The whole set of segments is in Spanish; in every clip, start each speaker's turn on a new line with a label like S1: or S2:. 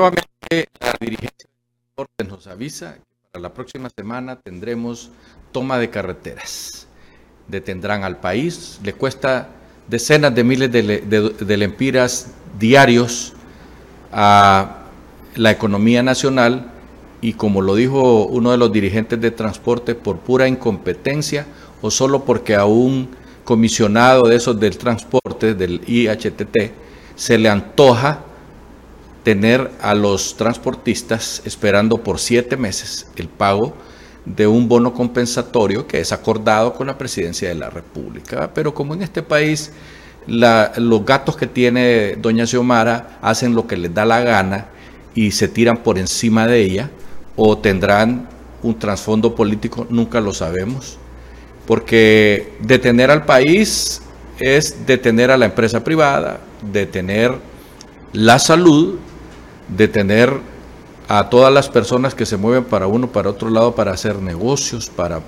S1: la dirigencia de transportes nos avisa que para la próxima semana tendremos toma de carreteras. Detendrán al país, le cuesta decenas de miles de, lempiras diarios a la economía nacional y como lo dijo uno de los dirigentes de transporte, por pura incompetencia o solo porque a un comisionado de esos del transporte, del IHTT, se le antoja tener a los transportistas esperando por siete meses el pago de un bono compensatorio que es acordado con la presidencia de la República. Pero como en este país los gatos que tiene doña Xiomara hacen lo que les da la gana y se tiran por encima de ella, o tendrán un trasfondo político, nunca lo sabemos, porque detener al país es detener a la empresa privada, detener la salud, detener a todas las personas que se mueven para uno, para otro lado, para hacer negocios, para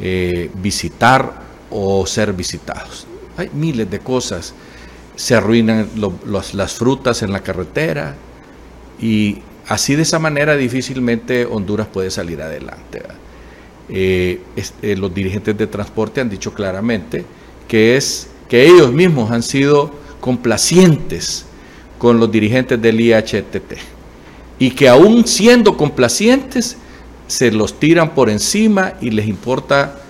S1: eh, visitar o ser visitados. Hay miles de cosas. Se arruinan las frutas en la carretera y así de esa manera difícilmente Honduras puede salir adelante. Eh, eh, los dirigentes de transporte han dicho claramente que es que ellos mismos han sido complacientes con los dirigentes del IHTT y que aún siendo complacientes se los tiran por encima y les importa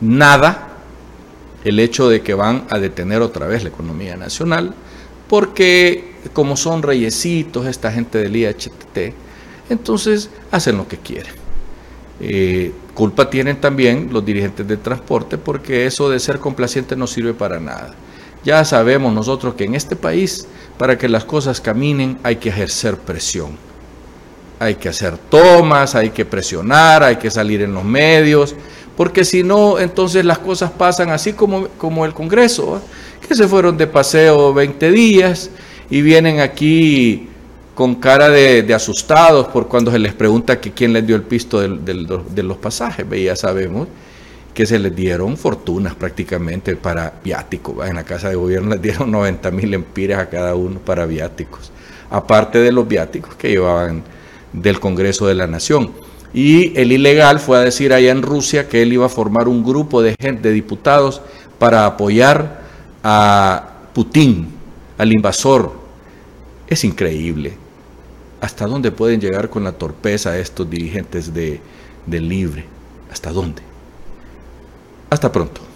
S1: nada el hecho de que van a detener otra vez la economía nacional, porque como son reyesitos esta gente del IHTT, entonces hacen lo que quieren. Eh, culpa tienen también los dirigentes de transporte porque eso de ser complaciente no sirve para nada. Ya sabemos nosotros que en este país, para que las cosas caminen, hay que ejercer presión. Hay que hacer tomas, hay que presionar, hay que salir en los medios, porque si no, entonces las cosas pasan así como, como el Congreso, que se fueron de paseo 20 días y vienen aquí con cara de, asustados por cuando se les pregunta que quién les dio el pisto de los pasajes. Ya sabemos que se les dieron fortunas prácticamente para viáticos. En la Casa de Gobierno les dieron 90 mil a cada uno para viáticos, aparte de los viáticos que llevaban del Congreso de la Nación. Y el ilegal fue a decir allá en Rusia que él iba a formar un grupo de gente, de diputados, para apoyar a Putin, al invasor. Es increíble. ¿Hasta dónde pueden llegar con la torpeza estos dirigentes de, de Libre? ¿Hasta dónde? Hasta pronto.